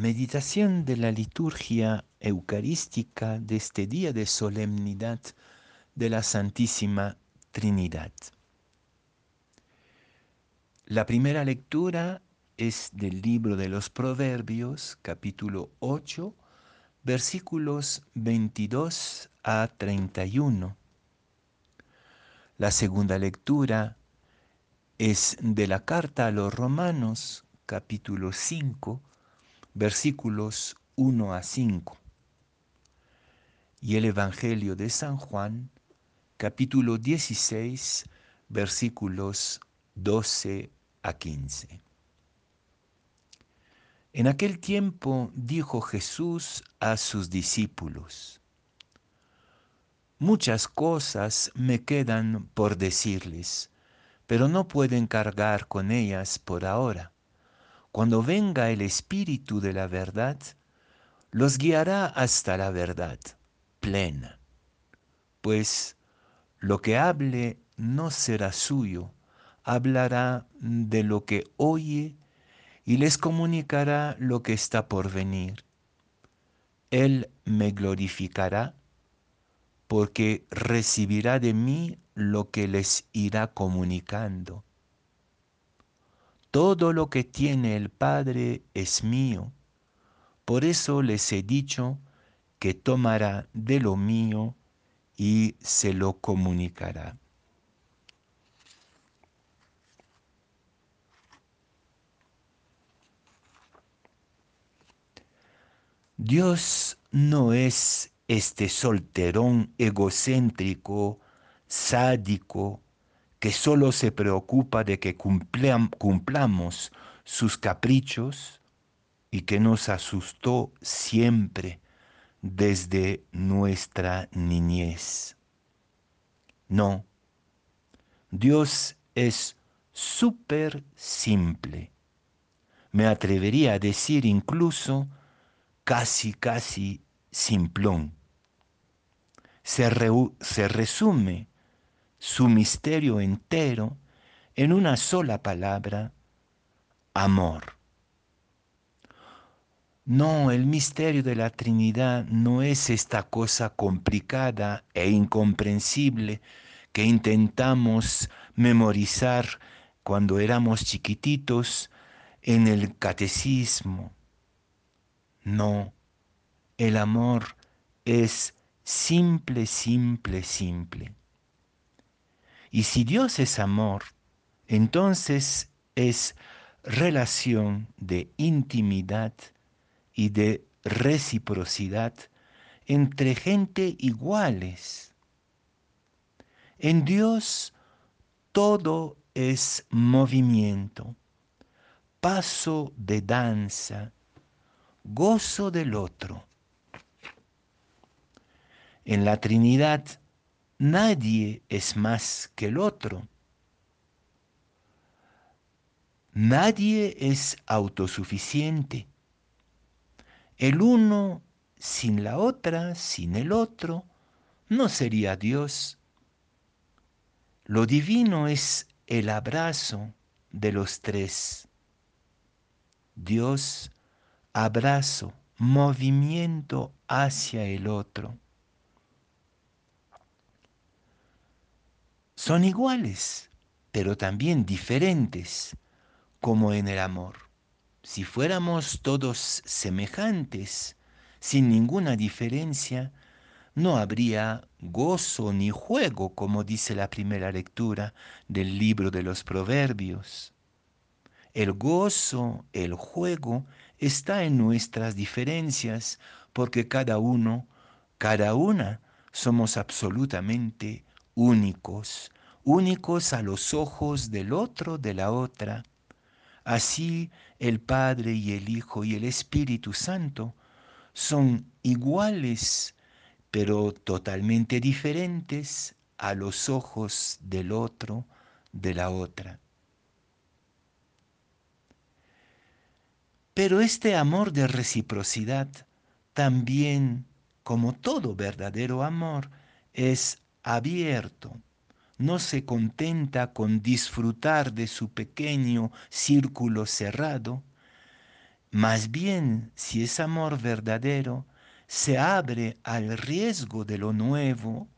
Meditación de la liturgia eucarística de este día de solemnidad de la Santísima Trinidad. La primera lectura es del libro de los Proverbios, capítulo 8, versículos 22 a 31. La segunda lectura es de la carta a los Romanos, capítulo 5, versículos 1 a 5. Y el Evangelio de San Juan, capítulo 16, versículos 12 a 15. En aquel tiempo dijo Jesús a sus discípulos, Muchas cosas me quedan por decirles, pero no pueden cargar con ellas por ahora. Cuando venga el Espíritu de la verdad, los guiará hasta la verdad plena, pues lo que hable no será suyo, hablará de lo que oye y les comunicará lo que está por venir. Él me glorificará porque recibirá de mí lo que les irá comunicando. Todo lo que tiene el Padre es mío. Por eso les he dicho que tomará de lo mío y se lo comunicará. Dios no es este solterón egocéntrico, sádico, que solo se preocupa de que cumplamos sus caprichos y que nos asustó siempre desde nuestra niñez. No, Dios es súper simple. Me atrevería a decir incluso casi, casi simplón. Se, se resume su misterio entero en una sola palabra, amor. No, el misterio de la Trinidad no es esta cosa complicada e incomprensible que intentamos memorizar cuando éramos chiquititos en el catecismo. No, el amor es simple, simple, simple. Y si Dios es amor, entonces es relación de intimidad y de reciprocidad entre gente iguales. En Dios todo es movimiento, paso de danza, gozo del otro. En la Trinidad nadie es más que el otro. Nadie es autosuficiente. El uno sin la otra, sin el otro, no sería Dios. Lo divino es el abrazo de los tres. Dios abrazo, movimiento hacia el otro. Son iguales, pero también diferentes, como en el amor. Si fuéramos todos semejantes, sin ninguna diferencia, no habría gozo ni juego, como dice la primera lectura del libro de los Proverbios. El gozo, el juego, está en nuestras diferencias, porque cada uno, cada una, somos absolutamente únicos, únicos a los ojos del otro, de la otra. Así el Padre y el Hijo y el Espíritu Santo son iguales, pero totalmente diferentes a los ojos del otro, de la otra. Pero este amor de reciprocidad también, como todo verdadero amor, es abierto. No se contenta con disfrutar de su pequeño círculo cerrado, Más bien, si es amor verdadero, se abre al riesgo de lo nuevo,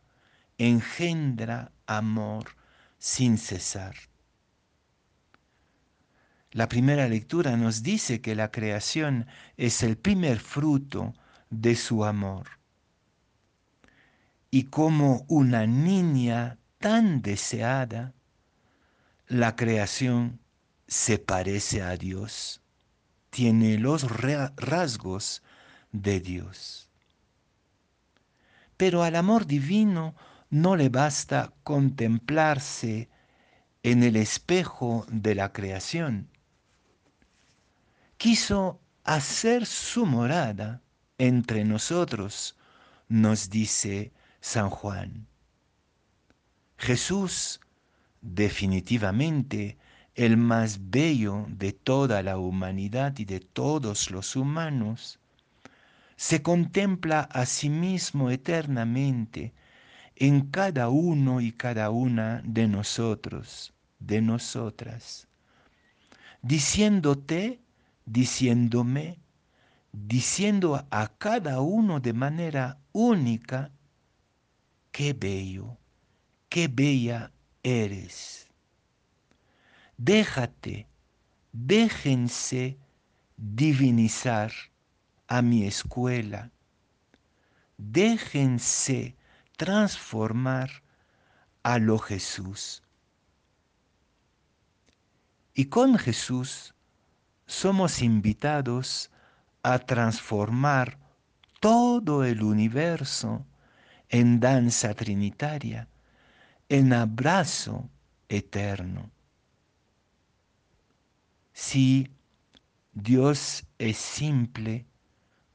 engendra amor sin cesar. La primera lectura nos dice que la creación es el primer fruto de su amor. Y como una niña tan deseada, la creación se parece a Dios, tiene los rasgos de Dios. Pero al amor divino no le basta contemplarse en el espejo de la creación. Quiso hacer su morada entre nosotros, nos dice San Juan. Jesús, definitivamente el más bello de toda la humanidad y de todos los humanos, se contempla a sí mismo eternamente en cada uno y cada una de nosotros, de nosotras, diciéndote, diciéndome, diciendo a cada uno de manera única, qué bello, qué bella eres. Déjate, déjense divinizar a mi escuela. Déjense transformar a lo Jesús. Y con Jesús somos invitados a transformar todo el universo en danza trinitaria, en abrazo eterno. Si Dios es simple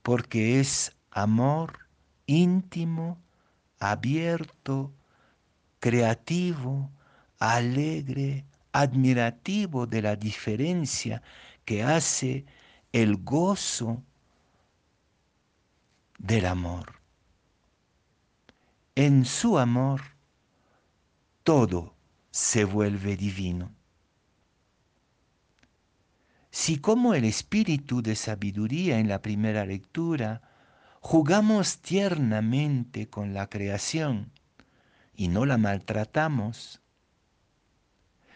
porque es amor íntimo, abierto, creativo, alegre, admirativo de la diferencia que hace el gozo del amor. En su amor todo se vuelve divino. Si como el espíritu de sabiduría en la primera lectura jugamos tiernamente con la creación y no la maltratamos,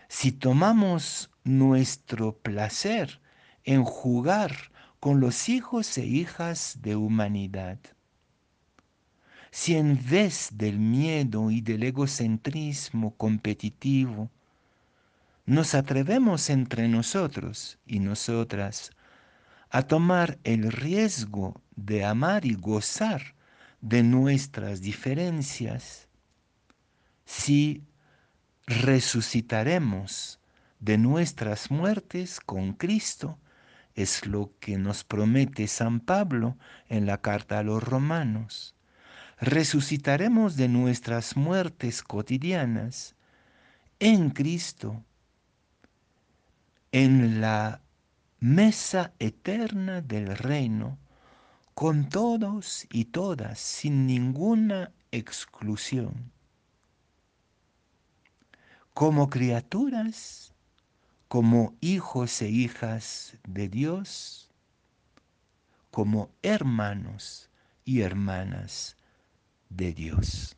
si tomamos nuestro placer en jugar con los hijos e hijas de humanidad, si en vez del miedo y del egocentrismo competitivo, nos atrevemos entre nosotros y nosotras a tomar el riesgo de amar y gozar de nuestras diferencias, si resucitaremos de nuestras muertes con Cristo, es lo que nos promete San Pablo en la carta a los romanos resucitaremos de nuestras muertes cotidianas en Cristo, en la mesa eterna del reino, con todos y todas, sin ninguna exclusión. Como criaturas, como hijos e hijas de Dios, como hermanos y hermanas de Dios.